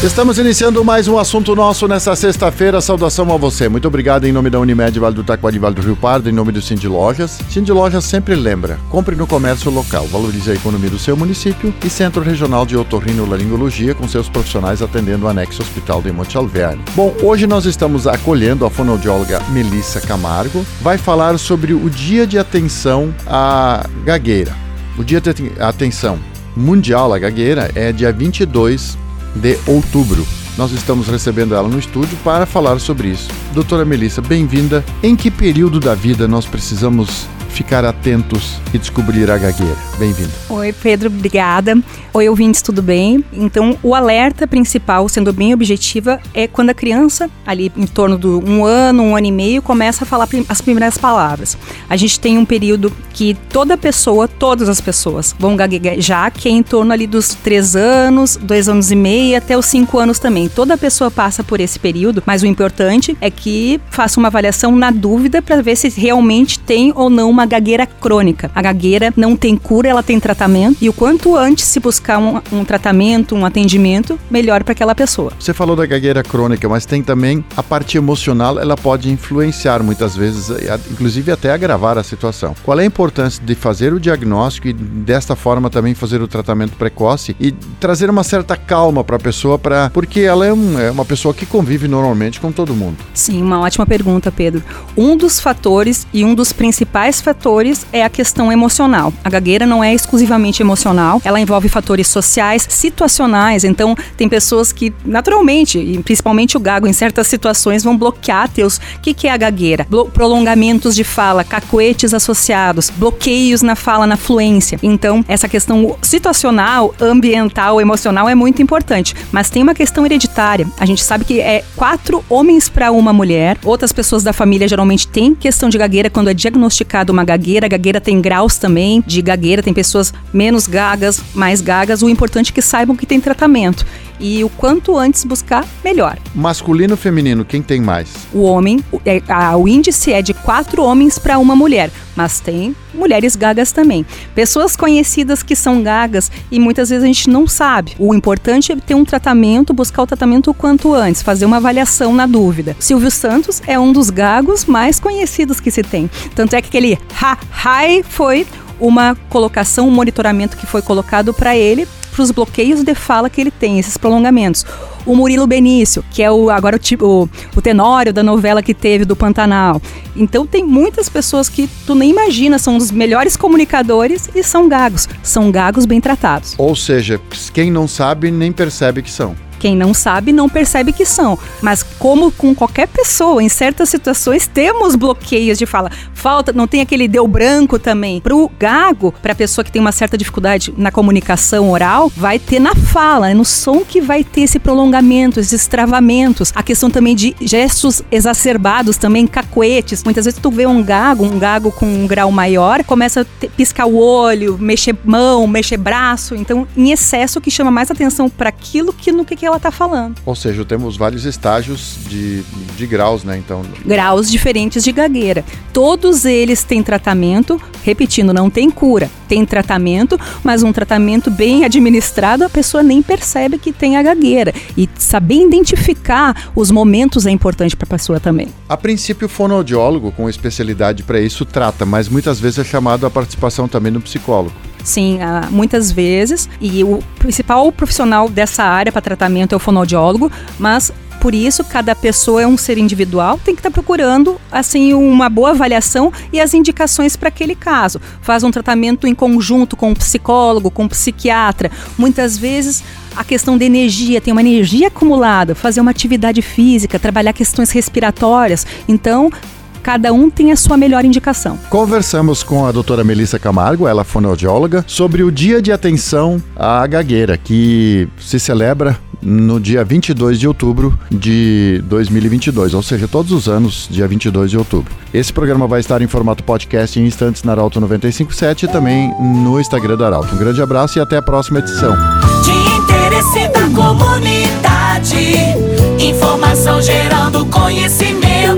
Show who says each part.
Speaker 1: Estamos iniciando mais um assunto nosso nessa sexta-feira. Saudação a você. Muito obrigado em nome da Unimed Vale do Taquari Vale do Rio Pardo, em nome do Cindy Lojas. Cindy Lojas sempre lembra, compre no comércio local, valorize a economia do seu município e Centro Regional de Otorrinolaringologia com seus profissionais atendendo o anexo Hospital de Monte Alverne. Bom, hoje nós estamos acolhendo a fonoaudióloga Melissa Camargo. Vai falar sobre o Dia de Atenção à Gagueira. O Dia de Atenção Mundial à Gagueira é dia 22 de outubro. Nós estamos recebendo ela no estúdio para falar sobre isso. Doutora Melissa, bem-vinda. Em que período da vida nós precisamos ficar atentos e descobrir a gagueira. Bem-vindo.
Speaker 2: Oi, Pedro, obrigada. Oi, ouvintes, tudo bem? Então, o alerta principal, sendo bem objetiva, é quando a criança, ali em torno de um ano, um ano e meio, começa a falar as primeiras palavras. A gente tem um período que toda pessoa, todas as pessoas, vão gaguejar, que é em torno ali dos três anos, dois anos e meio, até os cinco anos também. Toda pessoa passa por esse período, mas o importante é que faça uma avaliação na dúvida para ver se realmente tem ou não uma gagueira crônica. A gagueira não tem cura, ela tem tratamento e o quanto antes se buscar um, um tratamento, um atendimento, melhor para aquela pessoa.
Speaker 1: Você falou da gagueira crônica, mas tem também a parte emocional, ela pode influenciar muitas vezes, inclusive até agravar a situação. Qual é a importância de fazer o diagnóstico e desta forma também fazer o tratamento precoce e trazer uma certa calma para a pessoa, para porque ela é, um, é uma pessoa que convive normalmente com todo mundo.
Speaker 2: Sim, uma ótima pergunta, Pedro. Um dos fatores e um dos principais fatores é a questão emocional. A gagueira não é exclusivamente emocional, ela envolve fatores sociais, situacionais. Então, tem pessoas que, naturalmente, e principalmente o gago, em certas situações, vão bloquear teus. O que, que é a gagueira? Blo prolongamentos de fala, cacoetes associados, bloqueios na fala, na fluência. Então, essa questão situacional, ambiental, emocional é muito importante. Mas tem uma questão hereditária. A gente sabe que é quatro homens para uma mulher. Outras pessoas da família geralmente têm questão de gagueira quando é diagnosticado gagueira. A gagueira tem graus também de gagueira, tem pessoas menos gagas, mais gagas. O importante é que saibam que tem tratamento. E o quanto antes buscar, melhor.
Speaker 1: Masculino ou feminino, quem tem mais?
Speaker 2: O homem, é, a, o índice é de quatro homens para uma mulher, mas tem mulheres gagas também. Pessoas conhecidas que são gagas e muitas vezes a gente não sabe. O importante é ter um tratamento, buscar o tratamento o quanto antes, fazer uma avaliação na dúvida. Silvio Santos é um dos gagos mais conhecidos que se tem. Tanto é que aquele ha-hai foi uma colocação, um monitoramento que foi colocado para ele para os bloqueios de fala que ele tem, esses prolongamentos. O Murilo Benício, que é o agora o, tipo, o, o tenório da novela que teve do Pantanal. Então tem muitas pessoas que tu nem imagina, são os melhores comunicadores e são gagos. São gagos bem tratados.
Speaker 1: Ou seja, quem não sabe nem percebe que são.
Speaker 2: Quem não sabe não percebe que são. Mas como com qualquer pessoa, em certas situações temos bloqueios de fala. Falta, não tem aquele deu branco também. Pro gago, pra pessoa que tem uma certa dificuldade na comunicação oral, vai ter na fala, é no som que vai ter esse prolongamento, esses travamentos. A questão também de gestos exacerbados também, cacuetes. Muitas vezes tu vê um gago, um gago com um grau maior, começa a piscar o olho, mexer mão, mexer braço. Então, em excesso que chama mais atenção para aquilo que no que ela está falando.
Speaker 1: Ou seja, temos vários estágios de, de graus, né? Então.
Speaker 2: Graus diferentes de gagueira. Todos eles têm tratamento, repetindo, não tem cura. Tem tratamento, mas um tratamento bem administrado, a pessoa nem percebe que tem a gagueira. E saber identificar os momentos é importante para a pessoa também.
Speaker 1: A princípio, o fonoaudiólogo, com especialidade para isso, trata, mas muitas vezes é chamado a participação também do psicólogo.
Speaker 2: Sim, uh, muitas vezes. E o principal profissional dessa área para tratamento é o fonoaudiólogo, mas por isso, cada pessoa é um ser individual, tem que estar tá procurando assim uma boa avaliação e as indicações para aquele caso. Faz um tratamento em conjunto com o psicólogo, com o psiquiatra. Muitas vezes a questão da energia, tem uma energia acumulada, fazer uma atividade física, trabalhar questões respiratórias. Então, cada um tem a sua melhor indicação.
Speaker 1: Conversamos com a doutora Melissa Camargo, ela é fonoaudióloga, sobre o Dia de Atenção à Gagueira, que se celebra no dia 22 de outubro de 2022, ou seja, todos os anos, dia 22 de outubro. Esse programa vai estar em formato podcast em instantes na Arauto 957 e também no Instagram da Arauto. Um grande abraço e até a próxima edição.
Speaker 3: De interesse da comunidade. Informação gerando conhecimento.